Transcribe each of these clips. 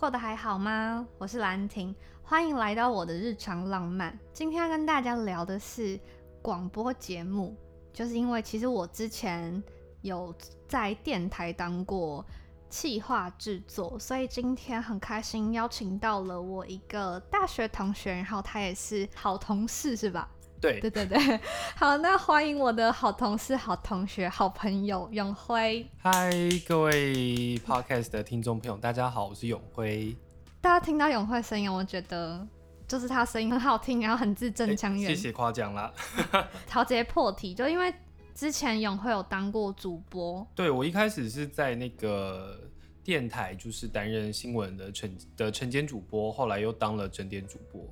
过得还好吗？我是兰婷，欢迎来到我的日常浪漫。今天要跟大家聊的是广播节目，就是因为其实我之前有在电台当过企划制作，所以今天很开心邀请到了我一个大学同学，然后他也是好同事，是吧？对对对对，好，那欢迎我的好同事、好同学、好朋友永辉。嗨，各位 podcast 的听众朋友，大家好，我是永辉。大家听到永辉声音，我觉得就是他声音很好听，然后很字正腔圆。谢谢夸奖啦。好，直接破题，就因为之前永辉有当过主播。对我一开始是在那个电台，就是担任新闻的晨的晨间主播，后来又当了整点主播，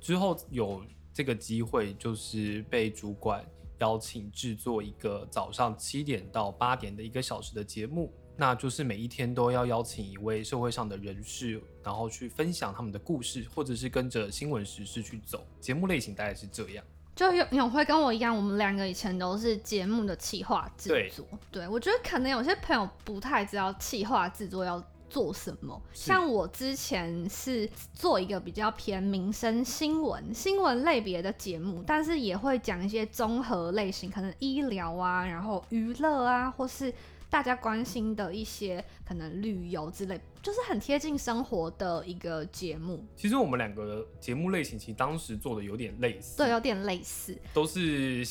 之后有。这个机会就是被主管邀请制作一个早上七点到八点的一个小时的节目，那就是每一天都要邀请一位社会上的人士，然后去分享他们的故事，或者是跟着新闻时事去走。节目类型大概是这样。就永永辉跟我一样，我们两个以前都是节目的企划制作。对，我觉得可能有些朋友不太知道企划制作要。做什么？像我之前是做一个比较偏民生新闻、新闻类别的节目，但是也会讲一些综合类型，可能医疗啊，然后娱乐啊，或是大家关心的一些可能旅游之类，就是很贴近生活的一个节目。其实我们两个节目类型其实当时做的有点类似，对，有点类似，都是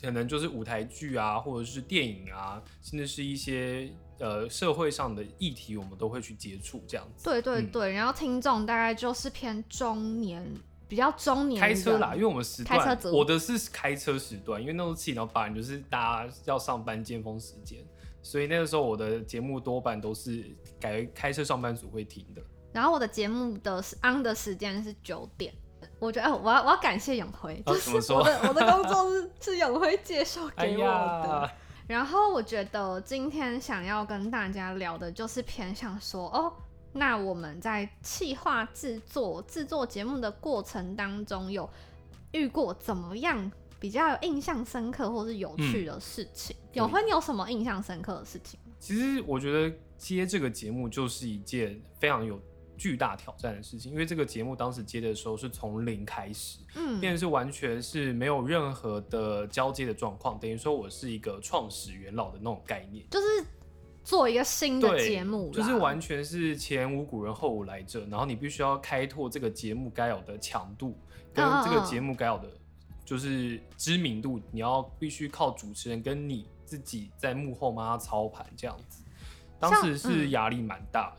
可能就是舞台剧啊，或者是电影啊，甚至是一些。呃，社会上的议题我们都会去接触，这样子。对对对，然后听众大概就是偏中年，比较中年。开车啦，因为我们时段，我的是开车时段，因为那时候七点到八点就是大家要上班尖峰时间，所以那个时候我的节目多半都是改开车上班族会听的。然后我的节目的 on 的时间是九点，我觉得我要我要感谢永辉，就是我的我的工作是是永辉介绍给我的。然后我觉得今天想要跟大家聊的就是偏向说哦，那我们在企划制作制作节目的过程当中，有遇过怎么样比较有印象深刻或是有趣的事情？有会你有什么印象深刻的事情？其实我觉得接这个节目就是一件非常有。巨大挑战的事情，因为这个节目当时接的时候是从零开始，嗯，变成是完全是没有任何的交接的状况，等于说我是一个创始元老的那种概念，就是做一个新的节目，就是完全是前无古人后无来者，然后你必须要开拓这个节目该有的强度，跟这个节目该有的就是知名度，你要必须靠主持人跟你自己在幕后帮他操盘这样子，当时是压力蛮大。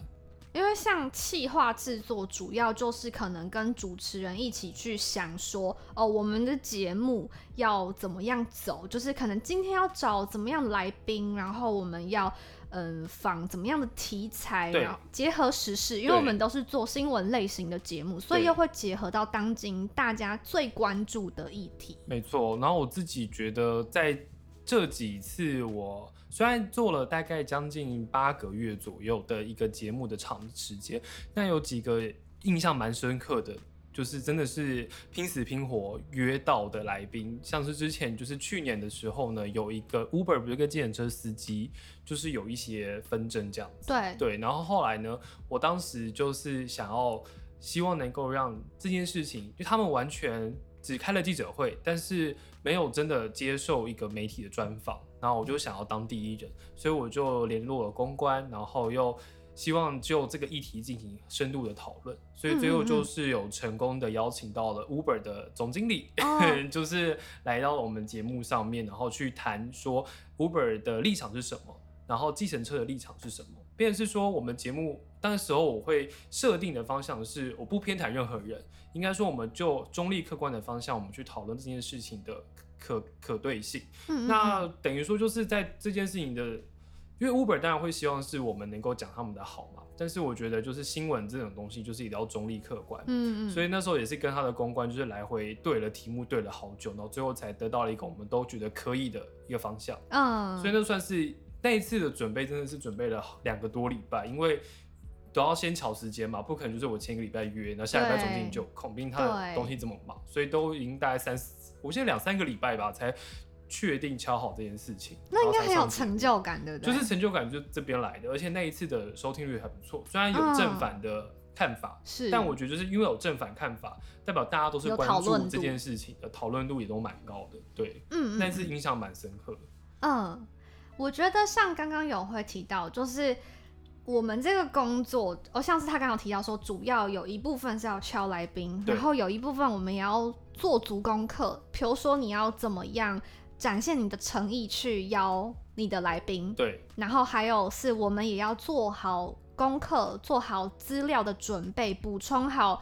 因为像企划制作，主要就是可能跟主持人一起去想说，哦，我们的节目要怎么样走，就是可能今天要找怎么样来宾，然后我们要嗯仿怎么样的题材，然后结合时事，因为我们都是做新闻类型的节目，所以又会结合到当今大家最关注的议题。没错，然后我自己觉得在这几次我。虽然做了大概将近八个月左右的一个节目的长时间，但有几个印象蛮深刻的，就是真的是拼死拼活约到的来宾，像是之前就是去年的时候呢，有一个 Uber 不是跟计程车司机，就是有一些纷争这样子。对对，然后后来呢，我当时就是想要希望能够让这件事情，就他们完全只开了记者会，但是没有真的接受一个媒体的专访。然后我就想要当第一人，所以我就联络了公关，然后又希望就这个议题进行深度的讨论，所以最后就是有成功的邀请到了 Uber 的总经理，就是来到我们节目上面，然后去谈说 Uber 的立场是什么，然后计程车的立场是什么。便是说我们节目当时候我会设定的方向是我不偏袒任何人，应该说我们就中立客观的方向，我们去讨论这件事情的。可可对性，那等于说就是在这件事情的，因为 Uber 当然会希望是我们能够讲他们的好嘛，但是我觉得就是新闻这种东西就是一定要中立客观，嗯嗯，所以那时候也是跟他的公关就是来回对了题目对了好久，然后最后才得到了一个我们都觉得可以的一个方向，嗯，所以那算是那一次的准备真的是准备了两个多礼拜，因为都要先瞧时间嘛，不可能就是我前一个礼拜约，那下礼拜总经理就孔斌他的东西这么忙，所以都已经大概三四。我现在两三个礼拜吧，才确定敲好这件事情。那应该很有成就感，对不对？就是成就感就这边来的，而且那一次的收听率还不错，虽然有正反的看法，是，但我觉得就是因为有正反看法，代表大家都是关注这件事情的，讨论度也都蛮高的，对，嗯，但是印象蛮深刻。嗯，我觉得像刚刚有会提到，就是。我们这个工作，哦，像是他刚刚提到说，主要有一部分是要敲来宾，然后有一部分我们也要做足功课。比如说，你要怎么样展现你的诚意去邀你的来宾，对。然后还有是我们也要做好功课，做好资料的准备，补充好。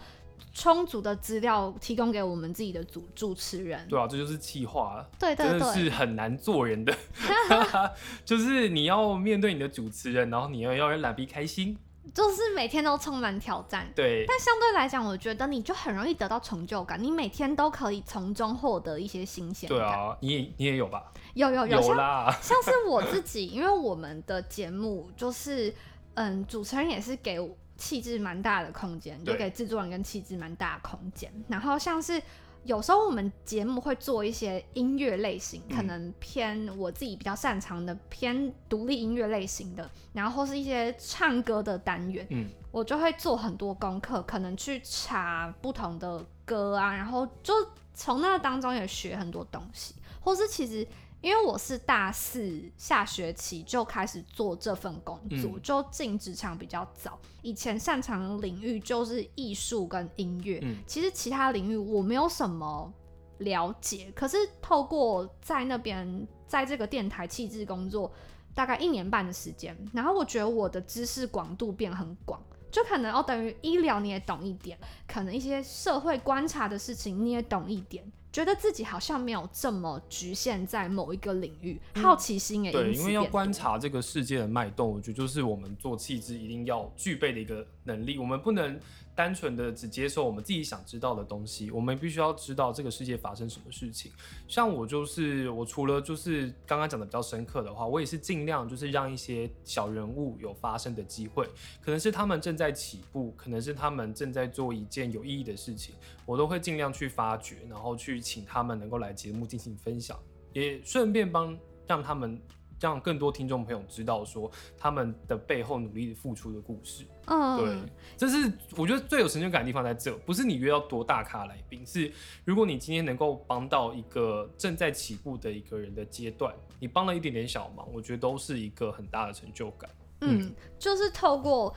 充足的资料提供给我们自己的主主持人，对啊，这就是气话，对对对，真的是很难做人的，就是你要面对你的主持人，然后你要要让来宾开心，就是每天都充满挑战，对。但相对来讲，我觉得你就很容易得到成就感，你每天都可以从中获得一些新鲜感。对啊，你也你也有吧？有有有，有啦。像是我自己，因为我们的节目就是，嗯，主持人也是给。气质蛮大的空间，就给制作人跟气质蛮大的空间。然后像是有时候我们节目会做一些音乐类型，可能偏我自己比较擅长的偏独立音乐类型的，然后或是一些唱歌的单元，嗯，我就会做很多功课，可能去查不同的歌啊，然后就从那当中也学很多东西，或是其实。因为我是大四下学期就开始做这份工作，就进职场比较早。以前擅长领域就是艺术跟音乐，其实其他领域我没有什么了解。可是透过在那边在这个电台气质工作大概一年半的时间，然后我觉得我的知识广度变很广，就可能哦等于医疗你也懂一点，可能一些社会观察的事情你也懂一点。觉得自己好像没有这么局限在某一个领域，好奇心也对，因为要观察这个世界的脉动，我觉得就是我们做气质一定要具备的一个能力，我们不能。单纯的只接受我们自己想知道的东西，我们必须要知道这个世界发生什么事情。像我就是，我除了就是刚刚讲的比较深刻的话，我也是尽量就是让一些小人物有发生的机会，可能是他们正在起步，可能是他们正在做一件有意义的事情，我都会尽量去发掘，然后去请他们能够来节目进行分享，也顺便帮让他们。让更多听众朋友知道说他们的背后努力付出的故事。嗯，对，这是我觉得最有成就感的地方在这，不是你约到多大咖来宾，是如果你今天能够帮到一个正在起步的一个人的阶段，你帮了一点点小忙，我觉得都是一个很大的成就感。嗯，就是透过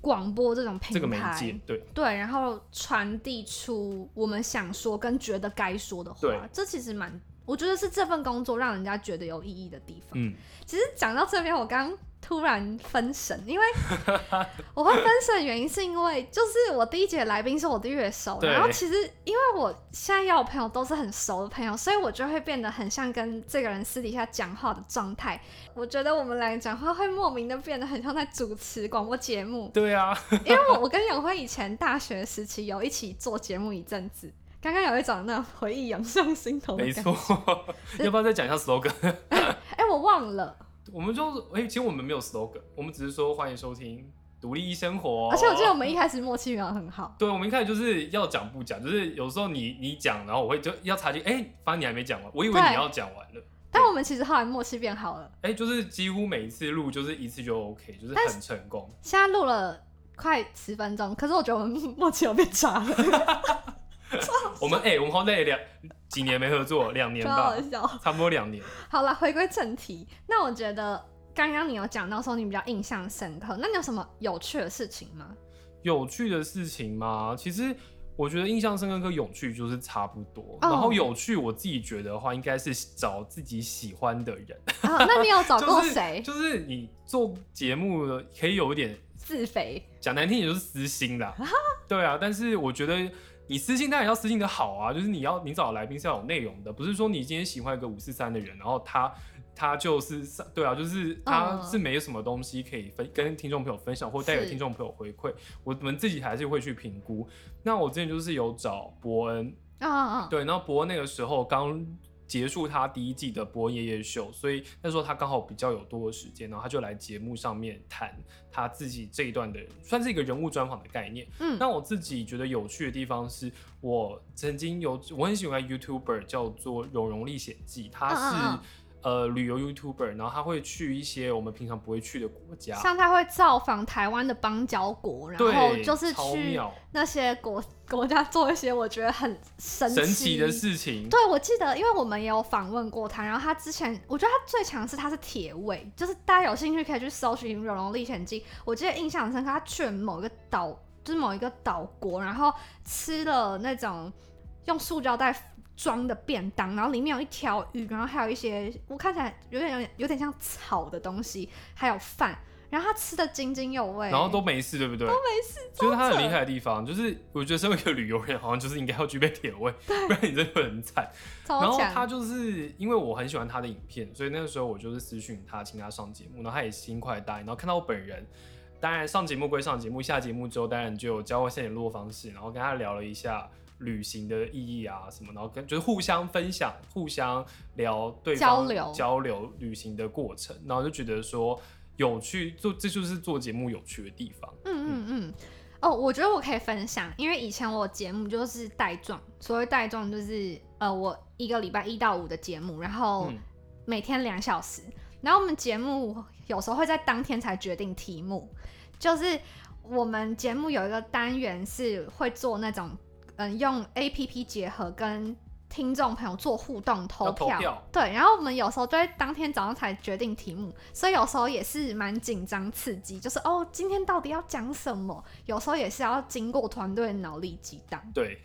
广播这种平台，这个媒介，对对，然后传递出我们想说跟觉得该说的话，这其实蛮。我觉得是这份工作让人家觉得有意义的地方。嗯，其实讲到这边，我刚突然分神，因为我会分神的原因是因为，就是我第一节来宾是我的乐手，然后其实因为我现在要的朋友都是很熟的朋友，所以我就会变得很像跟这个人私底下讲话的状态。我觉得我们两个讲话会莫名的变得很像在主持广播节目。对啊，因为我我跟永辉以前大学时期有一起做节目一阵子。刚刚有一种那回忆涌上心头的没错，要不要再讲一下 slogan？哎，我忘了。我们就哎，其实我们没有 slogan，我们只是说欢迎收听独立生活。而且我记得我们一开始默契没有很好。对，我们一开始就是要讲不讲，就是有时候你你讲，然后我会就要插进，哎，发现你还没讲完，我以为你要讲完了。但我们其实后来默契变好了。哎，就是几乎每一次录就是一次就 OK，就是很成功。现在录了快十分钟，可是我觉得我们默契有变差了。我们哎，我们好累两几年没合作，两年吧，差不多两年。好了，回归正题。那我觉得刚刚你有讲到说你比较印象深刻，那你有什么有趣的事情吗？有趣的事情吗？其实我觉得印象深刻跟有趣就是差不多。然后有趣，我自己觉得的话，应该是找自己喜欢的人。那你有找过 谁？就是你做节目可以有一点自肥，讲难听也就是私心啦。对啊，但是我觉得。你私信当然要私信的好啊，就是你要你找来宾是要有内容的，不是说你今天喜欢一个五四三的人，然后他他就是对啊，就是他是没有什么东西可以分跟听众朋友分享或带给听众朋友回馈，我们自己还是会去评估。那我之前就是有找伯恩啊啊，对，然后伯恩那个时候刚。结束他第一季的播夜夜秀，所以那时候他刚好比较有多的时间，然后他就来节目上面谈他自己这一段的，算是一个人物专访的概念。嗯，那我自己觉得有趣的地方是，我曾经有我很喜欢 YouTuber 叫做《柔容历险记》，他是。呃，旅游 YouTuber，然后他会去一些我们平常不会去的国家，像他会造访台湾的邦交国，然后就是去那些国国家做一些我觉得很神神奇的事情。对，我记得，因为我们也有访问过他，然后他之前我觉得他最强是他是铁胃，就是大家有兴趣可以去搜寻《荣龙历险记》，我记得印象很深刻，他去了某一个岛，就是某一个岛国，然后吃了那种用塑胶袋。装的便当，然后里面有一条鱼，然后还有一些我看起来有点有点有点像草的东西，还有饭，然后他吃的津津有味，然后都没事，对不对？都没事，就是他很厉害的地方，就是我觉得身为一个旅游人，好像就是应该要具备铁胃，不然你真的会很惨。然后他就是因为我很喜欢他的影片，所以那个时候我就是私讯他，请他上节目，然后他也心快答应，然后看到我本人，当然上节目归上节目，下节目之后当然就有交换现联络方式，然后跟他聊了一下。旅行的意义啊，什么，然后跟就是互相分享、互相聊对方交流交流旅行的过程，然后就觉得说有趣，做这就是做节目有趣的地方。嗯嗯嗯。哦，我觉得我可以分享，因为以前我节目就是带状，所谓带状就是呃，我一个礼拜一到五的节目，然后每天两小时，然后我们节目有时候会在当天才决定题目，就是我们节目有一个单元是会做那种。嗯，用 A P P 结合跟听众朋友做互动投票，对，然后我们有时候就会当天早上才决定题目，所以有时候也是蛮紧张刺激，就是哦，今天到底要讲什么？有时候也是要经过团队的脑力激荡。对，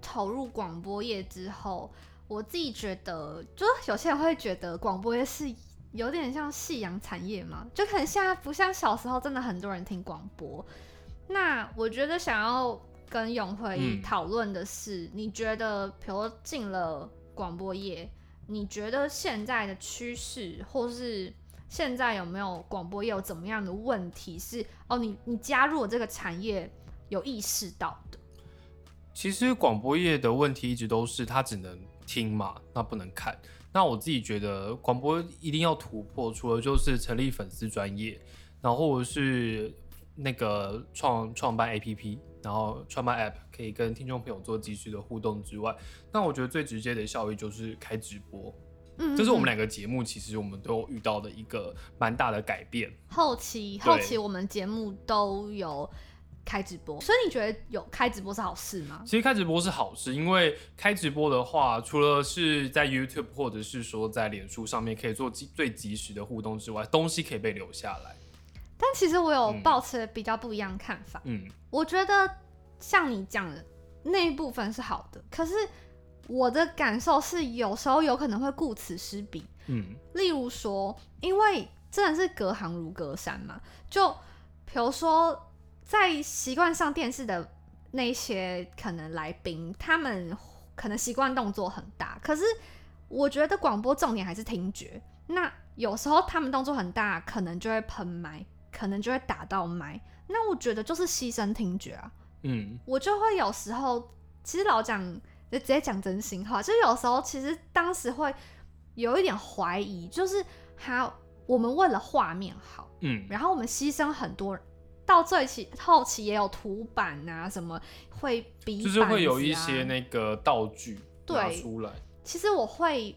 投入广播业之后，我自己觉得，就是有些人会觉得广播业是有点像夕阳产业嘛，就可能现在不像小时候真的很多人听广播。那我觉得想要。跟永辉讨论的是，你觉得，比如进了广播业，你觉得现在的趋势，或是现在有没有广播业有怎么样的问题？是哦，你你加入了这个产业有意识到的？其实广播业的问题一直都是它只能听嘛，那不能看。那我自己觉得广播一定要突破，除了就是成立粉丝专业，然后是那个创创办 APP。然后创办 App 可以跟听众朋友做及时的互动之外，那我觉得最直接的效益就是开直播。嗯，这是我们两个节目其实我们都遇到的一个蛮大的改变。后期后期我们节目都有开直播，所以你觉得有开直播是好事吗？其实开直播是好事，因为开直播的话，除了是在 YouTube 或者是说在脸书上面可以做最及时的互动之外，东西可以被留下来。但其实我有抱持比较不一样看法。嗯，我觉得像你讲的那一部分是好的，可是我的感受是有时候有可能会顾此失彼。嗯，例如说，因为真的是隔行如隔山嘛，就比如说在习惯上电视的那些可能来宾，他们可能习惯动作很大，可是我觉得广播重点还是听觉。那有时候他们动作很大，可能就会喷麦。可能就会打到麦，那我觉得就是牺牲听觉啊。嗯，我就会有时候，其实老讲就直接讲真心话，就有时候其实当时会有一点怀疑，就是还我们为了画面好，嗯，然后我们牺牲很多，到最期后期也有图板啊什么会比，就是会有一些那个道具对出来。其实我会，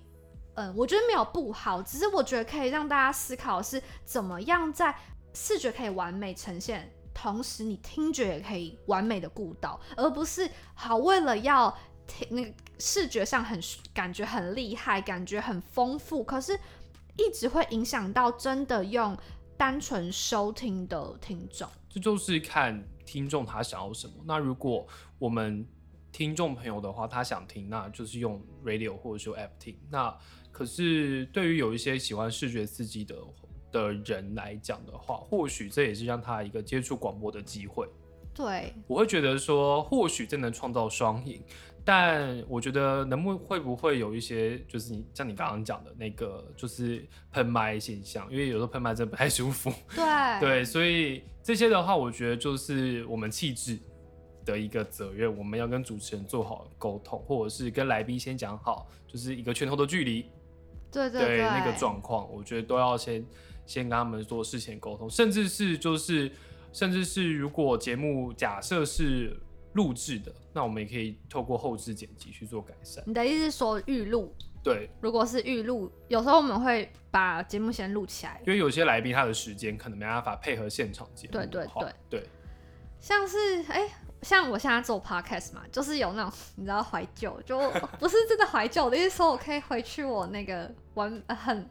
嗯，我觉得没有不好，只是我觉得可以让大家思考是怎么样在。视觉可以完美呈现，同时你听觉也可以完美的顾到，而不是好为了要听那个视觉上很感觉很厉害，感觉很丰富，可是一直会影响到真的用单纯收听的听众。这就是看听众他想要什么。那如果我们听众朋友的话，他想听，那就是用 radio 或者说 app 听。那可是对于有一些喜欢视觉刺激的。的人来讲的话，或许这也是让他一个接触广播的机会。对，我会觉得说，或许这能创造双赢，但我觉得能不会不会有一些，就是你像你刚刚讲的那个，就是喷麦现象，因为有时候喷麦真的不太舒服。对对，所以这些的话，我觉得就是我们气质，的一个责任，我们要跟主持人做好沟通，或者是跟来宾先讲好，就是一个拳头的距离，对对对，那个状况，我觉得都要先先跟他们做事前沟通，甚至是就是甚至是如果节目假设是录制的，那我们也可以透过后置剪辑去做改善。你的意思是说预录？对，如果是预录，有时候我们会把节目先录起来，因为有些来宾他的时间可能没办法配合现场节目。对对对对，像是哎，像我现在做 podcast 嘛，就是有那种 你知道怀旧，就不是真的怀旧的意思，说我可以回去我那个玩很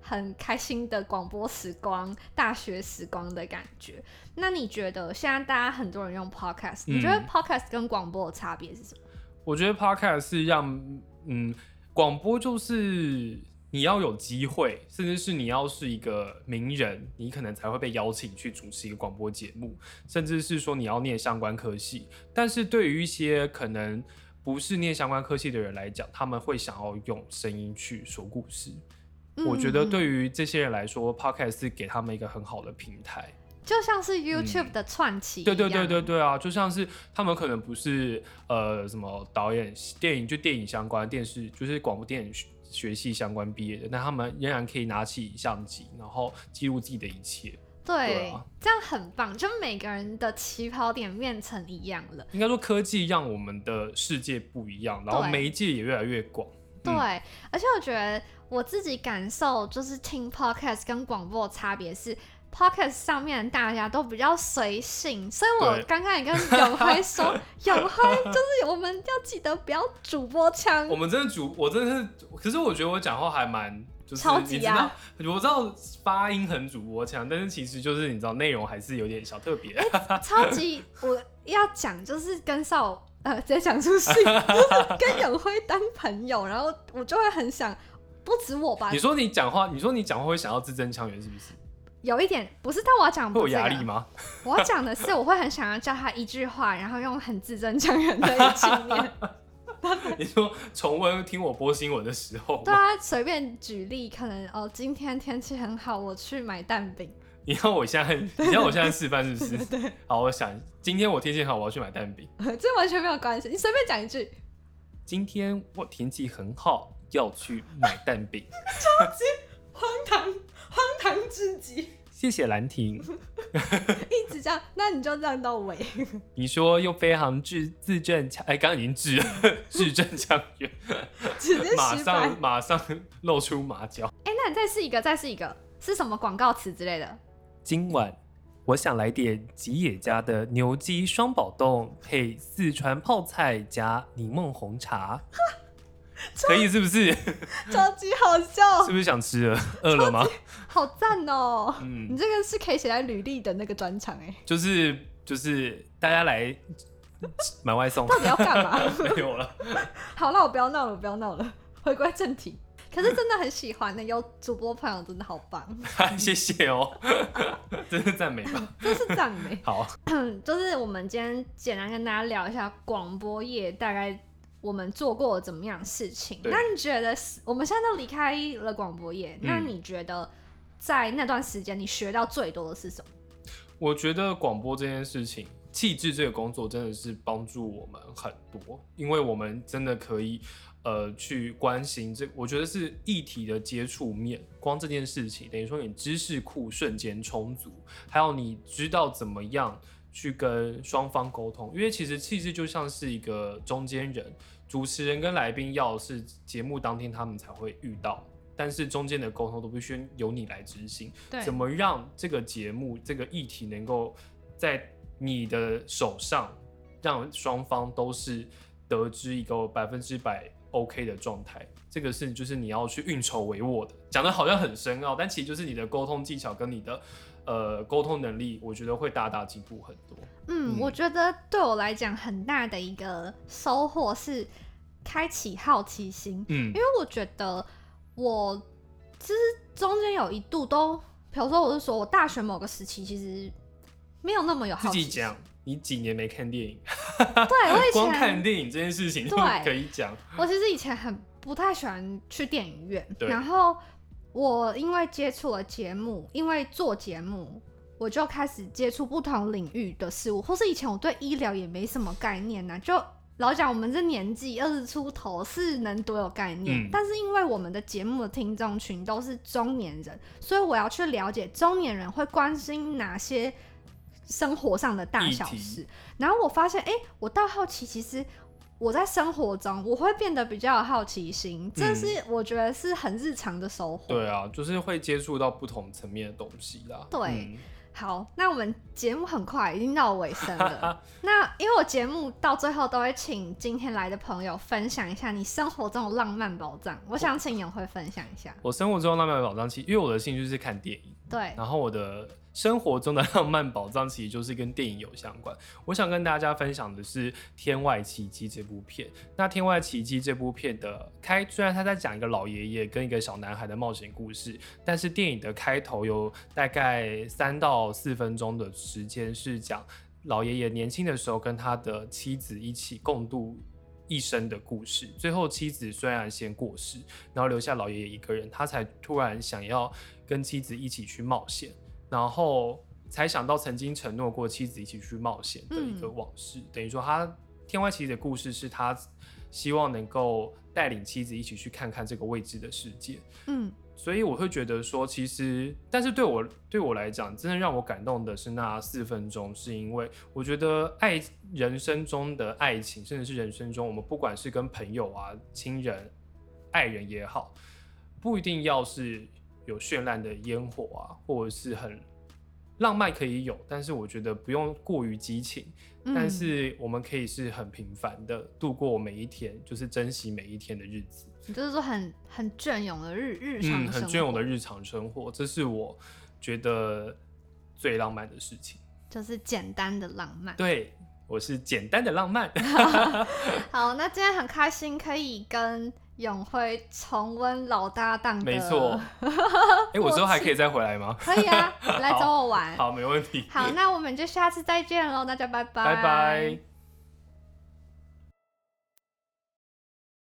很开心的广播时光、大学时光的感觉。那你觉得现在大家很多人用 podcast，你觉得 podcast 跟广播的差别是什么？我觉得 podcast 是让嗯。广播就是你要有机会，甚至是你要是一个名人，你可能才会被邀请去主持一个广播节目，甚至是说你要念相关科系。但是对于一些可能不是念相关科系的人来讲，他们会想要用声音去说故事。我觉得对于这些人来说，Podcast 是给他们一个很好的平台。就像是 YouTube 的串起，对对对对对啊，就像是他们可能不是呃什么导演、电影就电影相关、电视就是广播电影学系相关毕业的，但他们仍然可以拿起相机，然后记录自己的一切。对，这样很棒，就每个人的起跑点变成一样了。应该说科技让我们的世界不一样，然后媒介也越来越广。对，而且我觉得我自己感受就是听 Podcast 跟广播的差别是。Podcast 上面大家都比较随性，所以我刚刚也跟永辉说，永辉就是我们要记得不要主播腔。我们真的主，我真的是，可是我觉得我讲话还蛮就是你知道，我知道发音很主播腔，但是其实就是你知道内容还是有点小特别。超级我要讲就是跟少呃直接讲出戏，就是跟永辉当朋友，然后我就会很想不止我吧。你说你讲话，你说你讲话会想要字正腔圆，是不是？有一点不是，但我要讲会有压力吗？我要讲的是，我会很想要叫他一句话，然后用很字正腔圆的语气念。你说重温听我播新闻的时候，对啊，随便举例，可能哦，今天天气很好，我去买蛋饼。你要我现在，你要我现在示范是不是？对。好，我想今天我天气好，我要去买蛋饼。这完全没有关系，你随便讲一句。今天我天气很好，要去买蛋饼。超级荒唐。荒唐至极，谢谢兰亭。一直这样，那你就这样到尾。你说用非常字字正腔，哎，刚刚已经字字正腔圆，马上马上露出马脚。哎，那你再试一个，再试一个，是什么广告词之类的？今晚我想来点吉野家的牛鸡双宝冻，配四川泡菜加柠檬红茶。可以是不是？超级好笑，是不是想吃了？饿了吗？好赞哦！嗯，你这个是可以写在履历的那个专场哎。就是就是大家来 买外送，到底要干嘛？没有了。好，那我不要闹了，不要闹了，回归正题。可是真的很喜欢的，有主播朋友真的好棒。谢谢哦，真是赞美吧？这是赞美。好，就是我们今天简单跟大家聊一下广播业大概。我们做过怎么样的事情？那你觉得我们现在都离开了广播业，那你觉得在那段时间你学到最多的是什么？我觉得广播这件事情，气质这个工作真的是帮助我们很多，因为我们真的可以呃去关心这，我觉得是议题的接触面。光这件事情，等于说你知识库瞬间充足，还有你知道怎么样。去跟双方沟通，因为其实气质就像是一个中间人，主持人跟来宾要是节目当天他们才会遇到，但是中间的沟通都必须由你来执行。对，怎么让这个节目这个议题能够在你的手上，让双方都是得知一个百分之百 OK 的状态，这个是就是你要去运筹帷幄的。讲的好像很深奥，但其实就是你的沟通技巧跟你的。呃，沟通能力，我觉得会大大进步很多。嗯，我觉得对我来讲，很大的一个收获是开启好奇心。嗯，因为我觉得我其实中间有一度都，比如说，我是说我大学某个时期其实没有那么有好奇。自己讲，你几年没看电影？对，我以前 光看电影这件事情对可以讲。我其实以前很不太喜欢去电影院，然后。我因为接触了节目，因为做节目，我就开始接触不同领域的事物，或是以前我对医疗也没什么概念呢，就老讲我们这年纪二十出头是能多有概念，但是因为我们的节目的听众群都是中年人，所以我要去了解中年人会关心哪些生活上的大小事，然后我发现，哎，我倒好奇，其实。我在生活中，我会变得比较有好奇心，这是我觉得是很日常的收获。对啊，就是会接触到不同层面的东西啦。对，好，那我们节目很快已经到尾声了。那因为我节目到最后都会请今天来的朋友分享一下你生活中的浪漫宝藏。我想请永辉分享一下。我生活中的浪漫宝藏，其实因为我的兴趣是看电影。对，然后我的。生活中的浪漫宝藏其实就是跟电影有相关。我想跟大家分享的是《天外奇迹》这部片。那《天外奇迹》这部片的开，虽然他在讲一个老爷爷跟一个小男孩的冒险故事，但是电影的开头有大概三到四分钟的时间是讲老爷爷年轻的时候跟他的妻子一起共度一生的故事。最后妻子虽然先过世，然后留下老爷爷一个人，他才突然想要跟妻子一起去冒险。然后才想到曾经承诺过妻子一起去冒险的一个往事，等于说他天外奇迹的故事是他希望能够带领妻子一起去看看这个未知的世界。嗯，所以我会觉得说，其实，但是对我对我来讲，真的让我感动的是那四分钟，是因为我觉得爱人生中的爱情，甚至是人生中我们不管是跟朋友啊、亲人、爱人也好，不一定要是。有绚烂的烟火啊，或者是很浪漫可以有，但是我觉得不用过于激情。但是我们可以是很平凡的度过每一天，就是珍惜每一天的日子。你就是说很很隽永的日日常，很隽永的日常生活，这是我觉得最浪漫的事情。就是简单的浪漫。对，我是简单的浪漫。好，那今天很开心可以跟。永辉重温老搭档的，没错。哎，我之后还可以再回来吗？可以啊，来找我玩。好，没问题。好，那我们就下次再见喽，大家拜拜。拜拜。